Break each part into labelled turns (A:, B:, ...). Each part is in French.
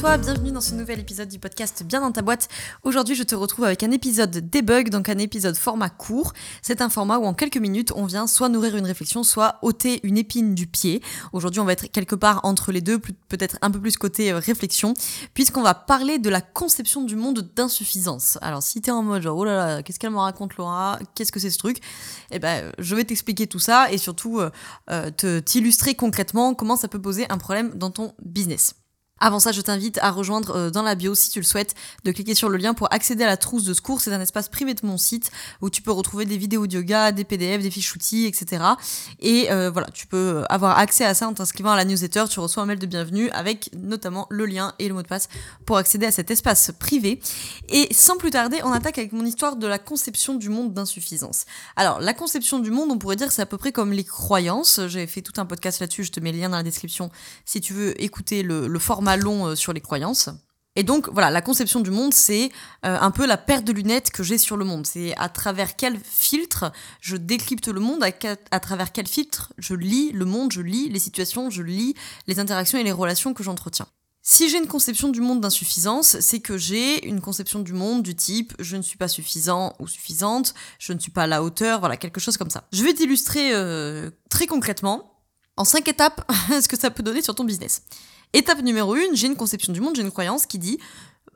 A: Toi, bienvenue dans ce nouvel épisode du podcast Bien dans ta boîte. Aujourd'hui, je te retrouve avec un épisode debug, donc un épisode format court. C'est un format où en quelques minutes, on vient soit nourrir une réflexion, soit ôter une épine du pied. Aujourd'hui, on va être quelque part entre les deux, peut-être un peu plus côté euh, réflexion, puisqu'on va parler de la conception du monde d'insuffisance. Alors, si t'es en mode genre, oh là là, qu'est-ce qu'elle me raconte Laura? Qu'est-ce que c'est ce truc? Eh ben, je vais t'expliquer tout ça et surtout euh, euh, te t'illustrer concrètement comment ça peut poser un problème dans ton business. Avant ça, je t'invite à rejoindre euh, dans la bio, si tu le souhaites, de cliquer sur le lien pour accéder à la trousse de secours. C'est un espace privé de mon site où tu peux retrouver des vidéos de yoga, des PDF, des fiches outils, etc. Et euh, voilà, tu peux avoir accès à ça en t'inscrivant à la newsletter. Tu reçois un mail de bienvenue avec notamment le lien et le mot de passe pour accéder à cet espace privé. Et sans plus tarder, on attaque avec mon histoire de la conception du monde d'insuffisance. Alors, la conception du monde, on pourrait dire, c'est à peu près comme les croyances. J'ai fait tout un podcast là-dessus. Je te mets le lien dans la description si tu veux écouter le format long euh, sur les croyances. Et donc voilà, la conception du monde, c'est euh, un peu la paire de lunettes que j'ai sur le monde. C'est à travers quel filtre je décrypte le monde, à, à, travers quel filtre je lis le monde, je lis les situations, je lis les interactions et les relations que j'entretiens. Si j'ai une conception du monde d'insuffisance, c'est que j'ai une conception du monde du type je ne suis pas suffisant ou suffisante, je ne suis pas à la hauteur, voilà, quelque chose comme ça. Je vais t'illustrer euh, très concrètement en cinq étapes ce que ça peut donner sur ton business. Étape numéro une, j'ai une conception du monde, j'ai une croyance qui dit,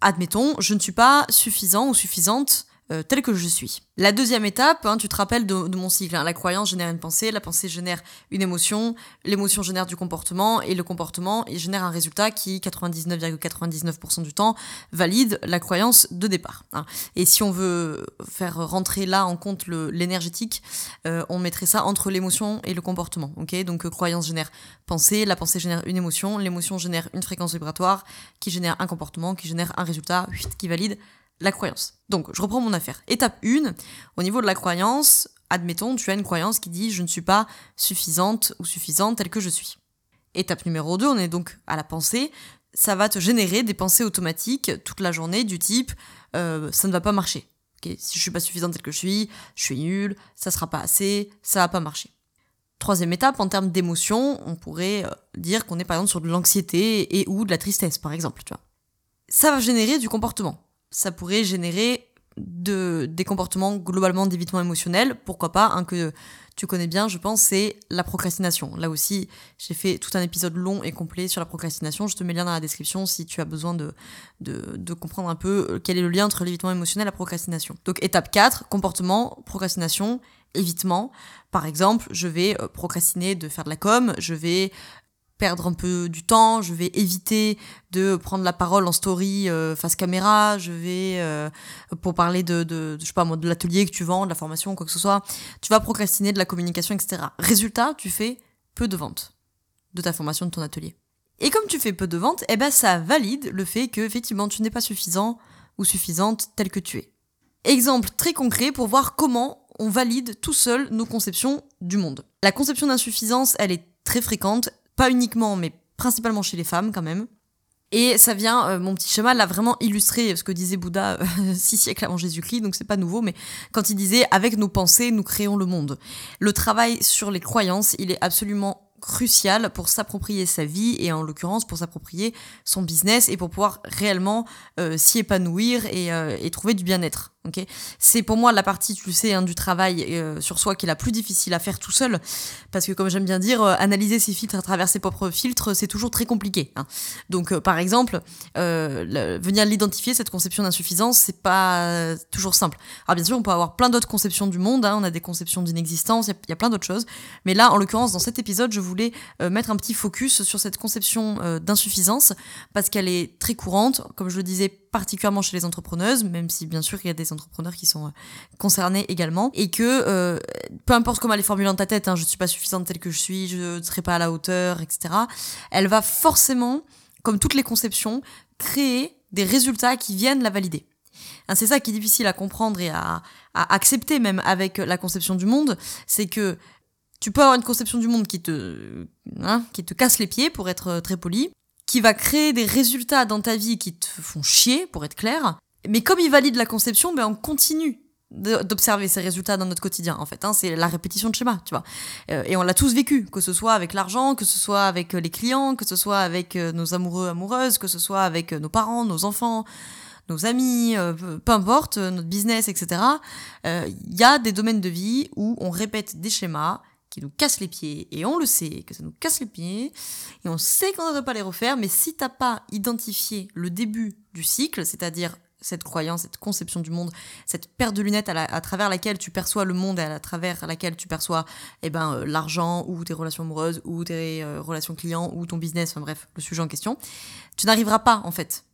A: admettons, je ne suis pas suffisant ou suffisante euh, tel que je suis. La deuxième étape, hein, tu te rappelles de, mon cycle, hein, la croyance génère une pensée, la pensée génère une émotion, l'émotion génère du comportement, et le comportement génère un résultat qui, 99,99% du temps, valide la croyance de départ. Hein. Et si on veut faire rentrer là en compte l'énergétique, euh, on mettrait ça entre l'émotion et le comportement. Donc euh, croyance génère pensée, la pensée génère une émotion, l'émotion génère une fréquence vibratoire, qui génère un comportement, qui génère un résultat, qui valide la croyance. Donc, je reprends mon affaire. Étape 1, au niveau de la croyance, admettons, tu as une croyance qui dit je ne suis pas suffisante ou suffisante telle que je suis. Étape numéro 2, on est donc à la pensée. Ça va te générer des pensées automatiques toute la journée du type euh, ça ne va pas marcher. si je suis pas suffisante telle que je suis, je suis nulle, ça sera pas assez, ça va pas marcher. Troisième étape, en termes d'émotion, on pourrait euh, dire qu'on est par exemple sur de l'anxiété et ou de la tristesse, par exemple. Ça va générer du comportement ça pourrait générer de, des comportements globalement d'évitement émotionnel. Pourquoi pas, un que tu connais bien, je pense, c'est la procrastination. Là aussi, j'ai fait tout un épisode long et complet sur la procrastination. Je te mets le lien dans la description si tu as besoin de, de, de comprendre un peu quel est le lien entre l'évitement émotionnel et la procrastination. Donc étape 4, comportement, procrastination, évitement. Par exemple, je vais euh, procrastiner de faire de la com, je vais perdre un peu du temps, je vais éviter de prendre la parole en story euh, face caméra, je vais euh, pour parler de, je sais pas de l'atelier que tu vends, de la formation, quoi que ce soit, tu vas procrastiner de la communication, etc. Résultat, tu fais peu de ventes de ta formation, de ton atelier. Et comme tu fais peu de ventes, eh ben ça valide le fait que effectivement tu n'es pas suffisant ou suffisante tel que tu es. Exemple très concret pour voir comment on valide tout seul nos conceptions du monde. La conception d'insuffisance, elle est très fréquente, pas uniquement, mais principalement chez les femmes quand même. Et ça vient, euh, mon petit schéma l'a vraiment illustré ce que disait Bouddha euh, six siècles avant Jésus-Christ, donc c'est pas nouveau, mais quand il disait avec nos pensées, nous créons le monde. Le travail sur les croyances, il est absolument crucial pour s'approprier sa vie et en l'occurrence pour s'approprier son business et pour pouvoir réellement euh, s'y épanouir et, et trouver du bien-être. C'est pour moi la partie, tu le sais, hein, du travail euh, sur soi qui est la plus difficile à faire tout seul, parce que comme j'aime bien dire, euh, analyser ses filtres à travers ses propres filtres, c'est toujours très compliqué. Hein. Donc, euh, par exemple, venir l'identifier cette conception d'insuffisance, c'est pas toujours simple. Alors bien sûr, on peut avoir plein d'autres conceptions du monde, hein, on a des conceptions d'inexistence, il y, y, a plein d'autres choses, mais là, en l'occurrence, dans cet épisode, je voulais mettre un petit focus sur cette conception d'insuffisance, parce qu'elle est très courante, comme je le disais particulièrement chez les entrepreneuses, même si bien sûr il y a des entrepreneurs qui sont euh, concernés également, et que euh, peu importe comment elle est formulée dans ta tête, hein, je suis pas suffisante telle que je suis, je ne serai pas à la hauteur, etc. Elle va forcément, comme toutes les conceptions, créer des résultats qui viennent la valider. Hein, c'est ça qui est difficile à comprendre et à, accepter même avec la conception du monde, c'est que tu peux avoir une conception du monde qui te, hein, qui te casse les pieds pour être très poli, qui va créer des résultats dans ta vie qui te font chier, pour être clair. Mais comme il valide la conception, ben on continue d'observer ces résultats dans notre quotidien en fait hein, c'est la répétition de schéma tu vois. Euh, et on l'a tous vécu que ce soit avec l'argent que ce soit avec euh, les clients que ce soit avec euh, nos amoureux amoureuses que ce soit avec nos parents nos enfants nos amis peu importe notre business etc il y a des domaines de vie où on répète des schémas qui nous cassent les pieds et on le sait que ça nous casse les pieds et on sait qu'on ne devrait pas les refaire mais si t'as pas identifié le début du cycle c'est-à-dire cette croyance, cette conception du monde, cette paire de lunettes à, travers laquelle tu perçois le monde et à travers laquelle tu perçois eh ben, euh, l'argent ou tes relations amoureuses ou tes euh, relations clients ou ton business, enfin bref, le sujet en question, tu n'arriveras pas en fait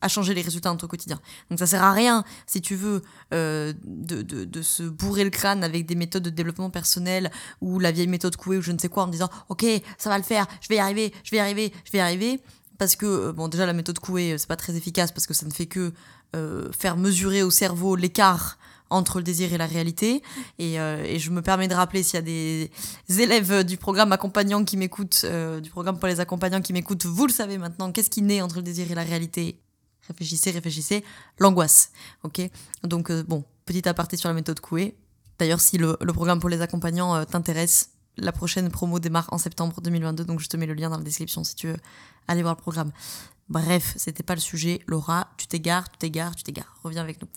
A: à changer les résultats dans ton quotidien. Donc ça sert à rien, si tu veux, euh, de, de, de, se bourrer le crâne avec des méthodes de développement personnel ou la vieille méthode Coué ou je ne sais quoi en disant ok ça va le faire, je vais y arriver, je vais y arriver, je vais y arriver parce que bon déjà la méthode Coué c'est pas très efficace parce que ça ne fait que euh, faire mesurer au cerveau l'écart entre le désir et la réalité. Et, euh, et je me permets de rappeler s'il y a des élèves du programme accompagnant qui m'écoutent, euh, du programme pour les accompagnants qui m'écoutent, vous le savez maintenant, qu'est-ce qui naît entre le désir et la réalité? Réfléchissez, réfléchissez. L'angoisse. Ok? Donc, bon, petit aparté sur la méthode Coué. D'ailleurs, si le, le, programme pour les accompagnants t'intéresse, la prochaine promo démarre en septembre 2022, donc je te mets le lien dans la description si tu veux aller voir le programme. Bref, c'était pas le sujet. Laura, tu t'égares, tu t'égares, tu t'égares. Reviens avec nous.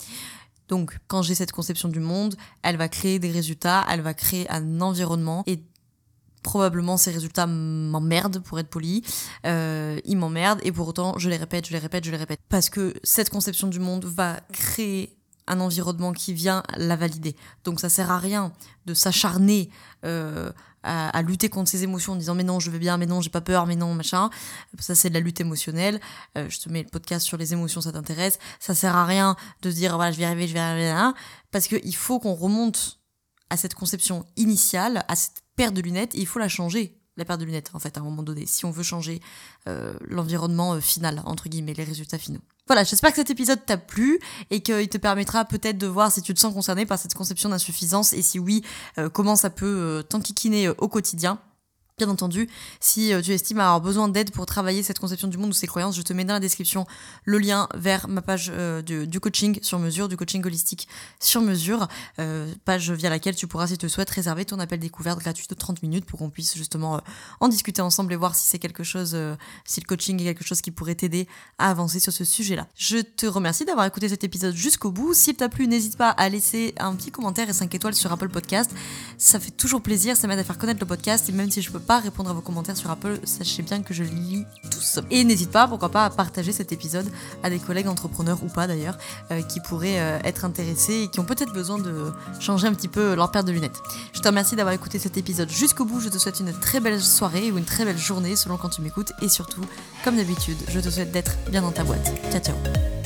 A: Donc, quand j'ai cette conception du monde, elle va créer des résultats, elle va créer un environnement et probablement ces résultats m'emmerdent pour être poli. Euh, ils m'emmerdent et pour autant, je les répète, je les répète, je les répète. Parce que cette conception du monde va créer un environnement qui vient la valider. Donc ça sert à rien de s'acharner euh, à, lutter contre ses émotions en disant mais non je vais bien, mais non j'ai pas peur, mais non machin. Ça c'est de la lutte émotionnelle. Euh, je te mets le podcast sur les émotions, ça t'intéresse. Ça sert à rien de dire voilà je vais arriver, je vais arriver là, parce qu'il faut qu'on remonte à cette conception initiale, à cette paire de lunettes, et il faut la changer la paire de lunettes en fait à un moment donné si on veut changer euh, l'environnement final entre guillemets les résultats finaux. Voilà, j'espère que cet épisode t'a plu et qu'il te permettra peut-être de voir si tu te sens concerné par cette conception d'insuffisance et si oui, euh, comment ça peut euh, t'enquiquiner euh, au quotidien. Bien entendu, si euh, tu estimes avoir besoin d'aide pour travailler cette conception du monde ou ses croyances, je te mets dans la description le lien vers ma page euh, du coaching sur mesure, du coaching holistique sur mesure, euh, page via laquelle tu pourras, si tu le souhaites, réserver ton appel découverte gratuit de 30 minutes pour qu'on puisse justement en discuter ensemble et voir si c'est quelque chose, si le coaching est quelque chose qui pourrait t'aider à avancer sur ce sujet-là. Je te remercie d'avoir écouté cet épisode jusqu'au bout. S'il t'a plu, n'hésite pas à laisser un petit commentaire et 5 étoiles sur Apple Podcast. Ça fait toujours plaisir, ça m'aide à faire connaître le podcast et même si je peux pas répondre à vos commentaires sur Apple, sachez bien que je lis tous. Et n'hésite pas, pourquoi pas, à partager cet épisode à des collègues entrepreneurs ou pas d'ailleurs, euh, qui pourraient euh, être intéressés et qui ont peut-être besoin de changer un petit peu leur paire de lunettes. Je te remercie d'avoir écouté cet épisode jusqu'au bout. Je te souhaite une très belle soirée ou une très belle journée selon quand tu m'écoutes. Et surtout, comme d'habitude, je te souhaite d'être bien dans ta boîte. Ciao ciao